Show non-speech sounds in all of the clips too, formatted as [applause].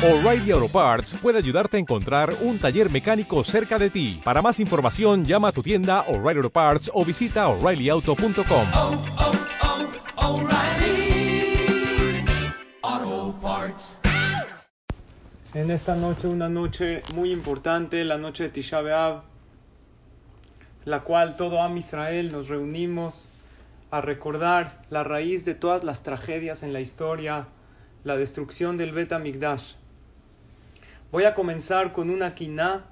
O'Reilly Auto Parts puede ayudarte a encontrar un taller mecánico cerca de ti. Para más información, llama a tu tienda O'Reilly Auto Parts o visita oreillyauto.com. oh, oh, Parts. En esta noche, una noche muy importante, la noche de Tisha B'Av, la cual todo Am Israel nos reunimos a recordar la raíz de todas las tragedias en la historia, la destrucción del Bet Amigdash. Voy a comenzar con una quina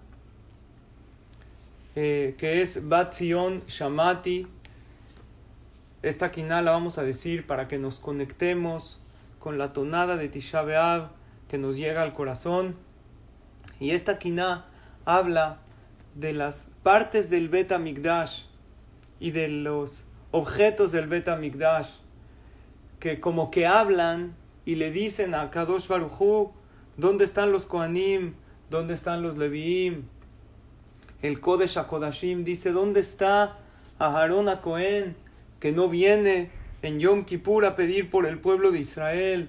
eh, que es Bat Zion Shamati. Esta quina la vamos a decir para que nos conectemos con la tonada de Tisha que nos llega al corazón. Y esta quina habla de las partes del Bet Amigdash y de los objetos del Bet Amigdash que como que hablan y le dicen a Kadosh Baruchu dónde están los Kohanim, dónde están los Leviim. El Kodesh HaKodashim dice dónde está Aharon a Cohen que no viene en Yom Kippur a pedir por el pueblo de Israel.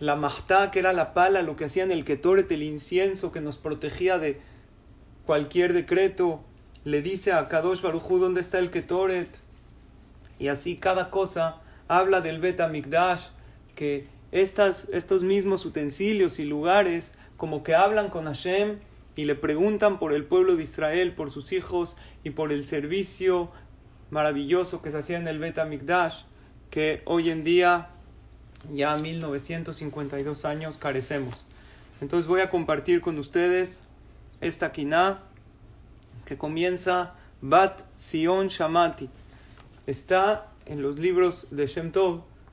La Mahtá, que era la pala, lo que hacían el Ketoret, el incienso que nos protegía de cualquier decreto, le dice a Kadosh Baruchu dónde está el Ketoret. Y así cada cosa habla del Bet Amigdash, que estas, estos mismos utensilios y lugares como que hablan con Hashem y le preguntan por el pueblo de Israel, por sus hijos y por el servicio maravilloso que se hacía en el Bet que hoy en día, ya a 1952 años, carecemos. Entonces voy a compartir con ustedes esta quina que comienza Bat Sion Shamati. Está en los libros de Shem Tov,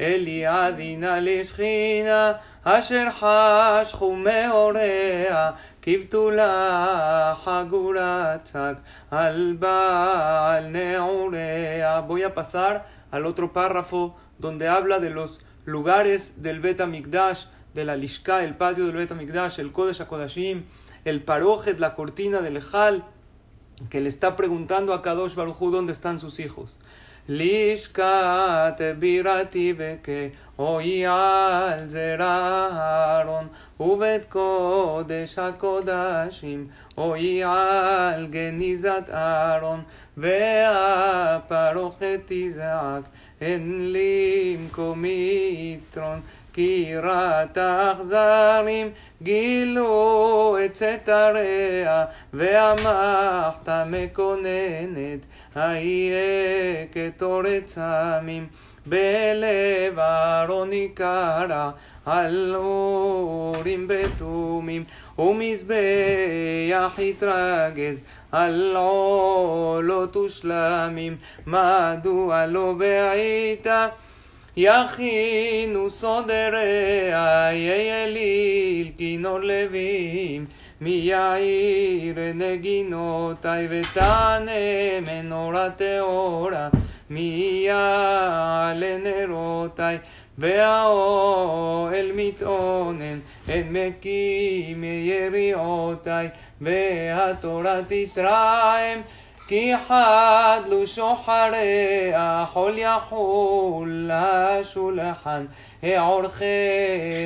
אליעדינה לשכינה, אשר חשכו מאוריה, כבתולה חגורתק, al Baal Neorea. Voy a pasar al otro párrafo donde habla de los lugares del Bet Amigdash, de la Lishka, el patio del Bet Amigdash, el Kodesh HaKodashim, el Parojet, la cortina del Ejal, que le está preguntando a Kadosh Baruchu dónde están sus hijos. לשכת בירתי וכהוי על זרע אהרון ובית קודש הקודשים אוי על גניזת אהרון והפרוכת תזעק אין לי מקומי יתרון כי זרים גילו את צאתריה והמחת מקוננת אהיה כתורת סמים בלב ארון יקרה על אורים בתומים ומזבח יתרגז על עולות ושלמים מדוע לא בעיתה יכינו סודריה אליל כינור לווים מי יאיר נגינותי ותענה מנורה טהורה מי יעלה נרותי והאוהל מתאונן אין מקים יריעותי והתורה תתרעם כי חדלו שוחריה חול יחול השולחן העורכי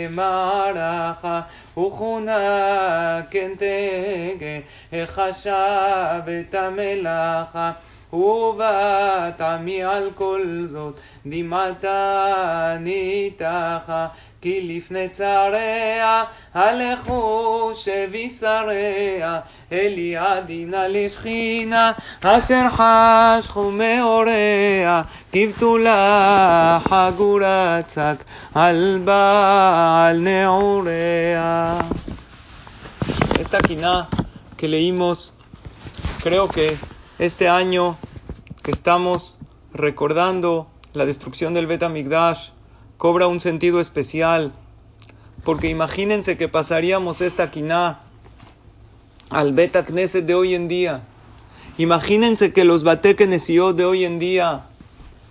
מערכה וכונה כן תגה החשב את המלאכה ובת עמי על כל זאת דמעתה ניתחה כי לפני צריה הלכו שבי שריה אליעדינה לשכינה אשר חשכו מאוריה כבתולה חגורה צק על בעל נעוריה Esta quina que leímos, creo que este año que estamos recordando la destrucción del Bet Amigdash cobra un sentido especial, porque imagínense que pasaríamos esta quina al Bet Knesset de hoy en día. Imagínense que los Batek Nesiot de hoy en día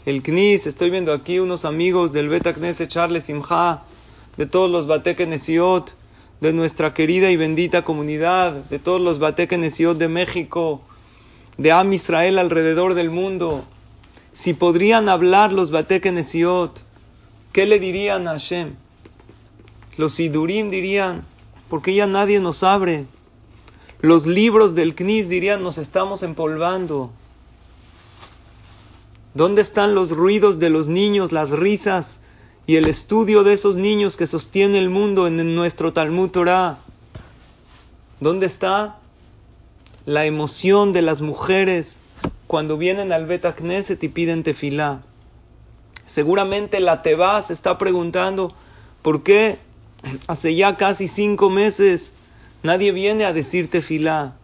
el Knis. Estoy viendo aquí unos amigos del Beta Knesset Charles Simha, de todos los Batek Nesiot, de nuestra querida y bendita comunidad, de todos los Batek Nesiot de México, de Am Israel alrededor del mundo. Si podrían hablar los Batek Nesiot, ¿qué le dirían a Hashem? Los Sidurim dirían, porque ya nadie nos abre. Los libros del Knis dirían, nos estamos empolvando. ¿Dónde están los ruidos de los niños, las risas y el estudio de esos niños que sostiene el mundo en nuestro Talmud Torah? ¿Dónde está la emoción de las mujeres cuando vienen al Bet y piden tefilá? Seguramente la Teba se está preguntando por qué hace ya casi cinco meses nadie viene a decir tefilá.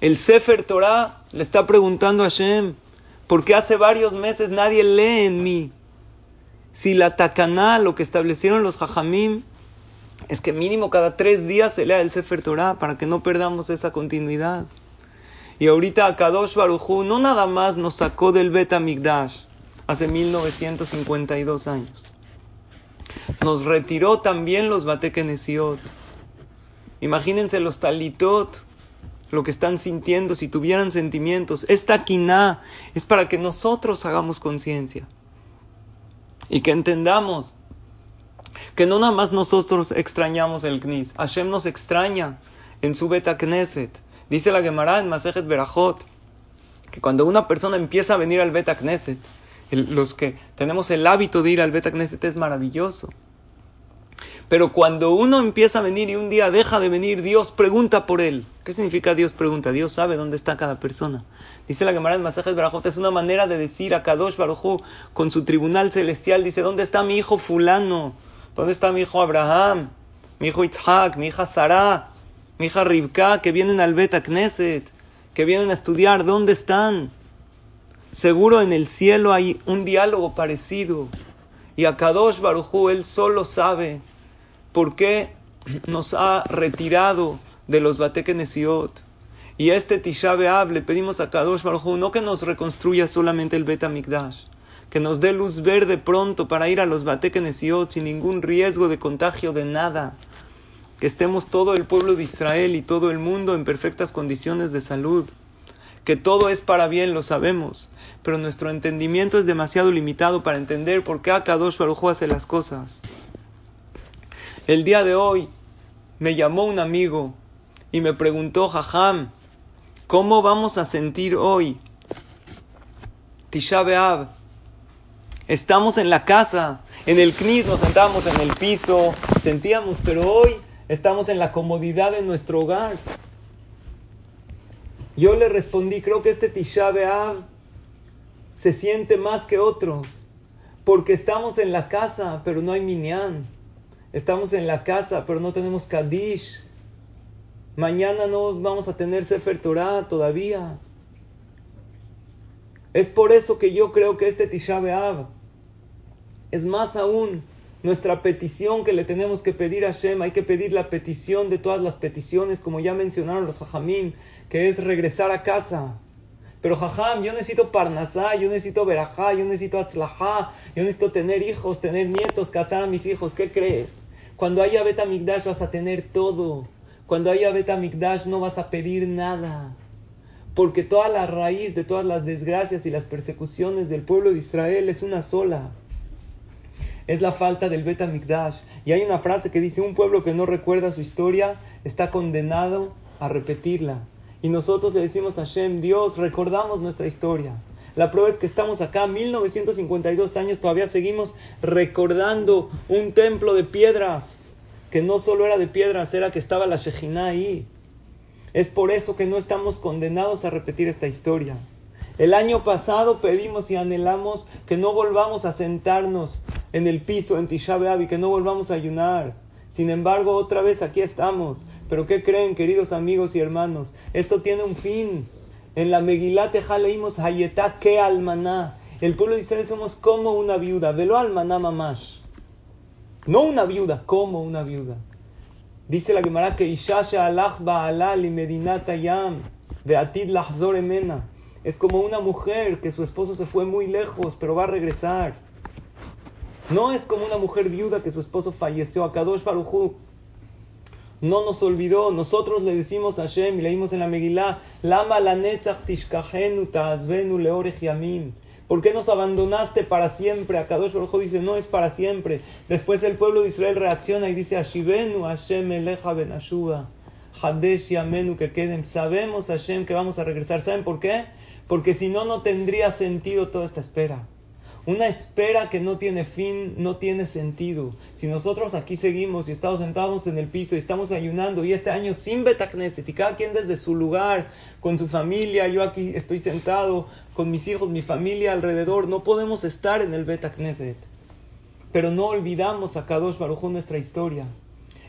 El Sefer Torah le está preguntando a Hashem, porque hace varios meses nadie lee en mí. Si la takaná, lo que establecieron los jajamim, es que mínimo cada tres días se lea el Sefer Torah para que no perdamos esa continuidad. Y ahorita Akadosh Barujú no nada más nos sacó del Bet Migdash hace 1952 años. Nos retiró también los Batekenesiot. Imagínense los talitot lo que están sintiendo, si tuvieran sentimientos. Esta quina es para que nosotros hagamos conciencia y que entendamos que no nada más nosotros extrañamos el Knis, Hashem nos extraña en su Beta Knesset. Dice la Gemara en Masejet Berajot que cuando una persona empieza a venir al Beta Knesset, los que tenemos el hábito de ir al Beta Knesset es maravilloso. Pero cuando uno empieza a venir y un día deja de venir, Dios pregunta por él. ¿Qué significa Dios pregunta? Dios sabe dónde está cada persona. Dice la Gemara en Masajes Barajot, es una manera de decir a Kadosh Baruj con su tribunal celestial, dice, ¿dónde está mi hijo fulano? ¿Dónde está mi hijo Abraham? Mi hijo Itzhak, mi hija Sarah, mi hija Rivka, que vienen al Beta Knesset, que vienen a estudiar, ¿dónde están? Seguro en el cielo hay un diálogo parecido. Y a Kadosh Baruj él solo sabe por qué nos ha retirado de los Batekenesiot. Y este Tisha B'Av le pedimos a Kadosh Baruj no que nos reconstruya solamente el Bet Mikdash, que nos dé luz verde pronto para ir a los Batekenesiot sin ningún riesgo de contagio de nada. Que estemos todo el pueblo de Israel y todo el mundo en perfectas condiciones de salud. Que todo es para bien, lo sabemos, pero nuestro entendimiento es demasiado limitado para entender por qué Kadosh Baruj hace las cosas. El día de hoy me llamó un amigo y me preguntó, Jajam, ¿cómo vamos a sentir hoy? Tisha. Estamos en la casa, en el CNIS nos sentábamos en el piso, sentíamos, pero hoy estamos en la comodidad de nuestro hogar. Yo le respondí, creo que este Tisha B'Av se siente más que otros, porque estamos en la casa, pero no hay minyan. Estamos en la casa, pero no tenemos Kadish. Mañana no vamos a tener Sefer Torah todavía. Es por eso que yo creo que este Tisha B'Av es más aún nuestra petición que le tenemos que pedir a Hashem. Hay que pedir la petición de todas las peticiones, como ya mencionaron los Jajamín, que es regresar a casa. Pero Jajam, yo necesito Parnasá, yo necesito Berajá, yo necesito Atzlajá, yo necesito tener hijos, tener nietos, casar a mis hijos. ¿Qué crees? Cuando haya Beta Mikdash vas a tener todo. Cuando haya Beta Mikdash no vas a pedir nada. Porque toda la raíz de todas las desgracias y las persecuciones del pueblo de Israel es una sola. Es la falta del Beta Mikdash. Y hay una frase que dice, un pueblo que no recuerda su historia está condenado a repetirla. Y nosotros le decimos a Hashem, Dios, recordamos nuestra historia. La prueba es que estamos acá, 1952 años, todavía seguimos recordando un templo de piedras, que no solo era de piedras, era que estaba la Shejina ahí. Es por eso que no estamos condenados a repetir esta historia. El año pasado pedimos y anhelamos que no volvamos a sentarnos en el piso en Tisha B'Av y que no volvamos a ayunar. Sin embargo, otra vez aquí estamos. Pero ¿qué creen, queridos amigos y hermanos? Esto tiene un fin. En la Megilá Teja leímos Hayetá que almaná. El pueblo de Israel somos como una viuda. Velo almaná mamash. No una viuda, como una viuda. Dice la Gemara que Ishasha alach ba'alá li medinata yam. Beatid lahzor emena. es como una mujer que su esposo se fue muy lejos, pero va a regresar. No es como una mujer viuda que su esposo falleció. A Kadosh Baruj no nos olvidó. Nosotros le decimos a Hashem y leímos en la Megilá, Lama la tishkahenu ta'azvenu leorech yamim. ¿Por qué nos abandonaste para siempre? Akadosh Baruj dice, no es para siempre. Después el pueblo de Israel reacciona y dice, Ashivenu Hashem eleja ben Hadesh yamenu que queden. Sabemos Hashem que vamos a regresar. ¿Saben por qué? Porque si no, no tendría sentido toda esta espera. Una espera que no tiene fin, no tiene sentido. Si nosotros aquí seguimos y estamos sentados en el piso y estamos ayunando y este año sin Betacneset y cada quien desde su lugar, con su familia, yo aquí estoy sentado con mis hijos, mi familia alrededor, no podemos estar en el Betacneset. Pero no olvidamos a Kadosh Baruj nuestra historia.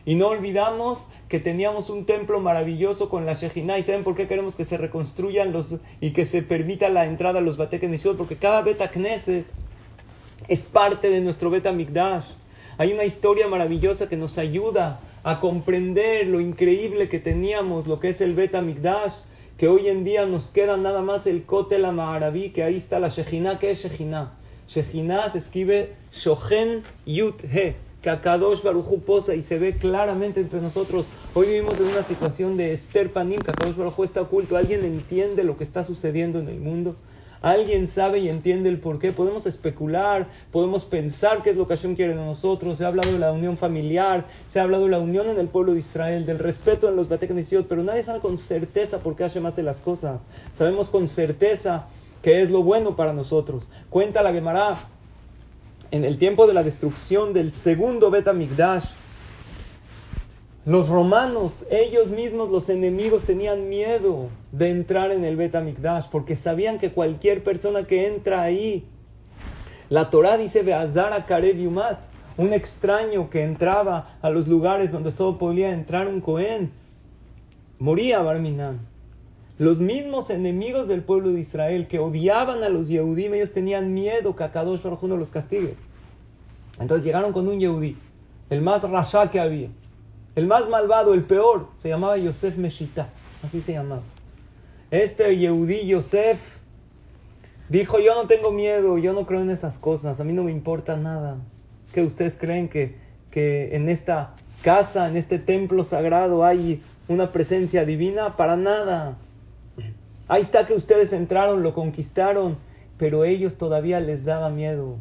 Y no olvidamos que teníamos un templo maravilloso con la Shejina. ¿Y saben por qué queremos que se reconstruyan los y que se permita la entrada a los Batekneset? Porque cada Beta Knesset es parte de nuestro Beta Mikdash. Hay una historia maravillosa que nos ayuda a comprender lo increíble que teníamos, lo que es el Beta Mikdash, que hoy en día nos queda nada más el Kotel Amaraví, que ahí está la Shejina. ¿Qué es Shejina? Shejina se escribe Shohen Yut He que Akadosh Barujú posa y se ve claramente entre nosotros. Hoy vivimos en una situación de Esther Panim, que Akadosh Barujú está oculto. ¿Alguien entiende lo que está sucediendo en el mundo? ¿Alguien sabe y entiende el por qué? Podemos especular, podemos pensar qué es lo que Hashem quiere de nosotros. Se ha hablado de la unión familiar, se ha hablado de la unión en el pueblo de Israel, del respeto en los Bateknesiot, pero nadie sabe con certeza por qué Hashem hace las cosas. Sabemos con certeza que es lo bueno para nosotros. Cuenta la Gemara en el tiempo de la destrucción del segundo Betamigdash, los romanos, ellos mismos, los enemigos, tenían miedo de entrar en el Betamigdash porque sabían que cualquier persona que entra ahí, la Torah dice Beazara Karev Yumat, un extraño que entraba a los lugares donde solo podía entrar un Cohen, moría Barminan. Los mismos enemigos del pueblo de Israel que odiaban a los Yehudim, ellos tenían miedo que Akadosh Baruj no los castigue. Entonces llegaron con un Yehudí, el más rasha que había, el más malvado, el peor, se llamaba Yosef Meshita, así se llamaba. Este Yehudí Yosef dijo, yo no tengo miedo, yo no creo en esas cosas, a mí no me importa nada. ¿Que ustedes creen que, que en esta casa, en este templo sagrado hay una presencia divina? Para nada. Ahí está que ustedes entraron, lo conquistaron, pero ellos todavía les daba miedo.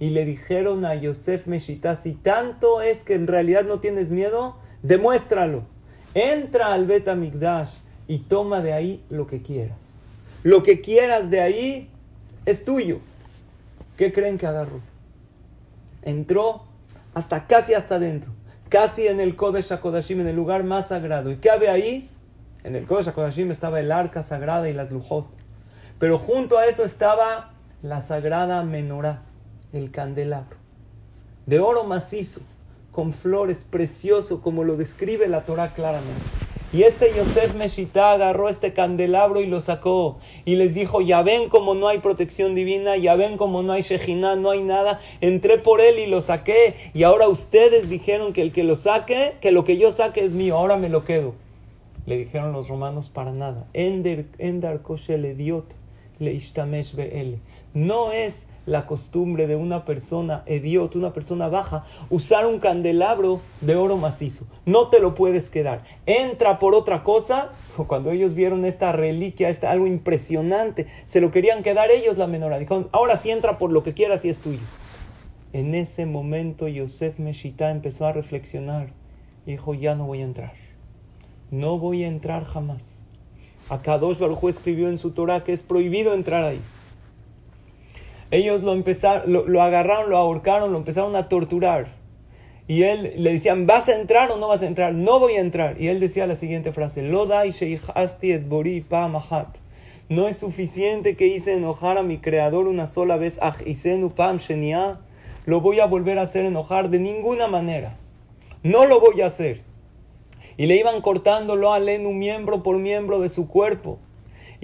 Y le dijeron a Yosef Meshita, si tanto es que en realidad no tienes miedo, demuéstralo. Entra al Bet y toma de ahí lo que quieras. Lo que quieras de ahí es tuyo. ¿Qué creen que agarró? Entró hasta casi hasta adentro, casi en el Kodesh HaKodashim, en el lugar más sagrado. ¿Y qué había ahí? En el Kodesh HaKodashim estaba el arca sagrada y las lujot. Pero junto a eso estaba la sagrada menorá, el candelabro. De oro macizo, con flores, precioso, como lo describe la Torah claramente. Y este Yosef Meshita agarró este candelabro y lo sacó. Y les dijo, ya ven como no hay protección divina, ya ven como no hay Shejina, no hay nada. Entré por él y lo saqué. Y ahora ustedes dijeron que el que lo saque, que lo que yo saque es mío, ahora me lo quedo. Le dijeron los romanos para nada. Ender, le diot le No es la costumbre de una persona idiota, una persona baja, usar un candelabro de oro macizo. No te lo puedes quedar. Entra por otra cosa. [laughs] Cuando ellos vieron esta reliquia, esta, algo impresionante, se lo querían quedar ellos la menora. Dijeron, ahora sí entra por lo que quieras y es tuyo. En ese momento Yosef Meshita empezó a reflexionar y dijo, ya no voy a entrar. No voy a entrar jamás. Akadosh Baruj escribió en su Torah que es prohibido entrar ahí. Ellos lo empezaron, lo, agarraron, lo ahorcaron, lo empezaron a torturar. Y él le decían, ¿vas a entrar o no vas a entrar? No voy a entrar. Y él decía la siguiente frase, bori No es suficiente que hice enojar a mi creador una sola vez, pam Lo voy a volver a hacer enojar de ninguna manera. No lo voy a hacer y le iban cortándolo a Lenu miembro por miembro de su cuerpo.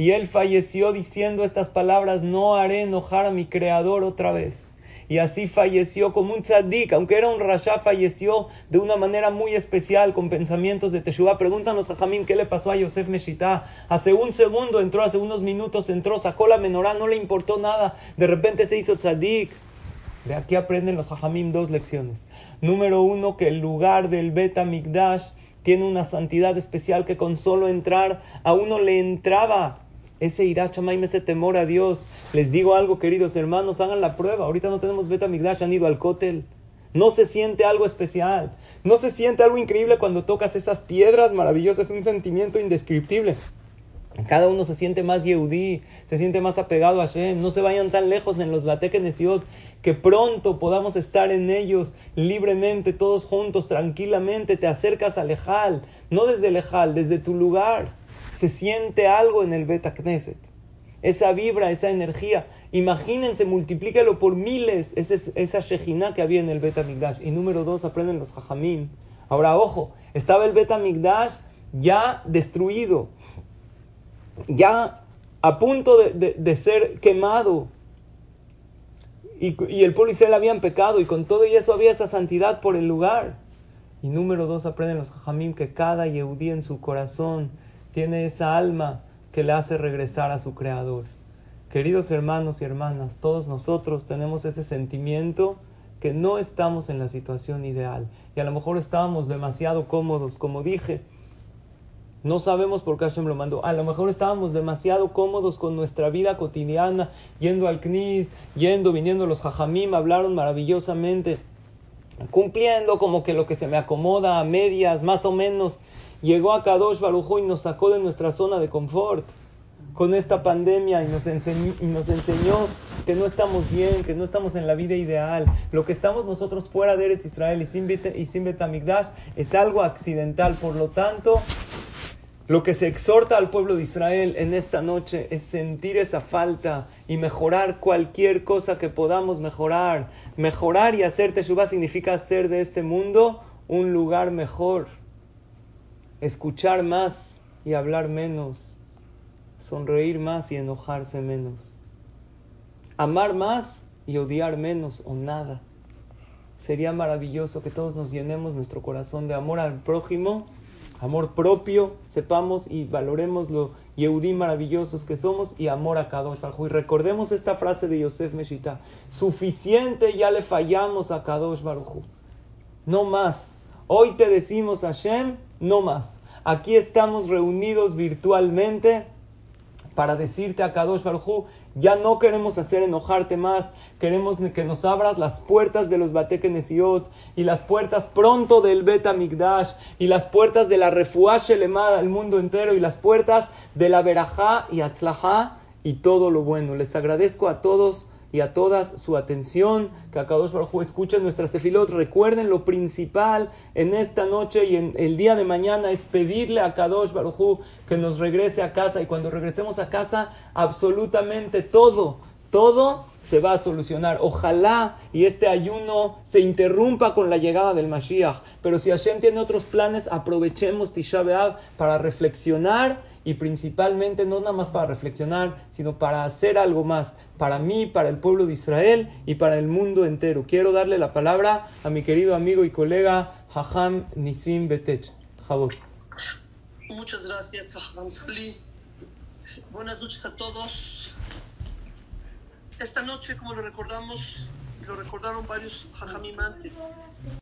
Y él falleció diciendo estas palabras, no haré enojar a mi creador otra vez. y así falleció como un tzadik, aunque era un rasha, falleció de una manera muy especial, con pensamientos de Teshuvah. Pregúntanos a Jamín qué le pasó a Yosef Meshitá. Hace un segundo entró, hace unos minutos entró, sacó la menorá, no le importó nada, de repente se hizo tzadik. De aquí aprenden los hajamim dos lecciones. Número uno, que el lugar del Beta Mikdash tiene una santidad especial que con solo entrar a uno le entraba ese irá chamaim, ese temor a Dios. Les digo algo, queridos hermanos, hagan la prueba. Ahorita no tenemos Beta Mikdash, han ido al cótel. No se siente algo especial. No se siente algo increíble cuando tocas esas piedras maravillosas. Es un sentimiento indescriptible. Cada uno se siente más Yehudí, se siente más apegado a Hashem. No se vayan tan lejos en los Batekenesiot, que pronto podamos estar en ellos libremente, todos juntos, tranquilamente. Te acercas al Lejal, no desde Lejal, desde tu lugar. Se siente algo en el Beta Knesset. Esa vibra, esa energía. Imagínense, multiplícalo por miles, esa, esa que había en el Beta Migdash. Y número dos, aprenden los Jajamim. Ahora, ojo, estaba el Beta Migdash ya destruido ya a punto de, de, ser quemado. Y, y, el pueblo Israel habían pecado y con todo y eso había esa santidad por el lugar. Y número dos, aprenden los hajamim que cada yehudí en su corazón tiene esa alma que le hace regresar a su creador. Queridos hermanos y hermanas, todos nosotros tenemos ese sentimiento que no estamos en la situación ideal y a lo mejor estábamos demasiado cómodos, como dije, no sabemos por qué Hashem lo mandó. A lo mejor estábamos demasiado cómodos con nuestra vida cotidiana, yendo al CNIS, yendo, viniendo los hajamim, hablaron maravillosamente, cumpliendo como que lo que se me acomoda a medias, más o menos. Llegó a Kadosh Barujo y nos sacó de nuestra zona de confort con esta pandemia y nos, enseñó, y nos enseñó que no estamos bien, que no estamos en la vida ideal. Lo que estamos nosotros fuera de Eretz Israel y sin, y Betamigdash es algo accidental. Por lo tanto, lo que se exhorta al pueblo de Israel en esta noche es sentir esa falta y mejorar cualquier cosa que podamos mejorar. Mejorar y hacer Teshuvah significa hacer de este mundo un lugar mejor. Escuchar más y hablar menos. Sonreír más y enojarse menos. Amar más y odiar menos o nada. Sería maravilloso que todos nos llenemos nuestro corazón de amor al prójimo amor propio, sepamos y valoremos lo Yehudí maravillosos que somos y amor a Kadosh Baruj Y recordemos esta frase de Yosef Meshita, suficiente ya le fallamos a Kadosh Baruj no más. Hoy te decimos Hashem, no más. Aquí estamos reunidos virtualmente para decirte a Kadosh Baruj ya no queremos hacer enojarte más, queremos que nos abras las puertas de los Batekenesiot y las puertas pronto del Beta Migdash y las puertas de la Refuash Elemada al mundo entero y las puertas de la Berajá y Atzlajá y todo lo bueno. Les agradezco a todos y a todas su atención, que a Kadosh Baruj escuchen nuestras tefilot. Recuerden lo principal en esta noche y en el día de mañana es pedirle a Kadosh Baruj que nos regrese a casa y cuando regresemos a casa absolutamente todo, todo se va a solucionar. Ojalá y este ayuno se interrumpa con la llegada del Mashiach. Pero si Hashem tiene otros planes, aprovechemos Tisha B'Av para reflexionar y principalmente no nada más para reflexionar, sino para hacer algo más, para mí, para el pueblo de Israel y para el mundo entero. Quiero darle la palabra a mi querido amigo y colega Hajam Nisim Betech. Javor. Muchas gracias, Hajam Sali. Buenas noches a todos. Esta noche, como lo recordamos, lo recordaron varios Hajamim antes,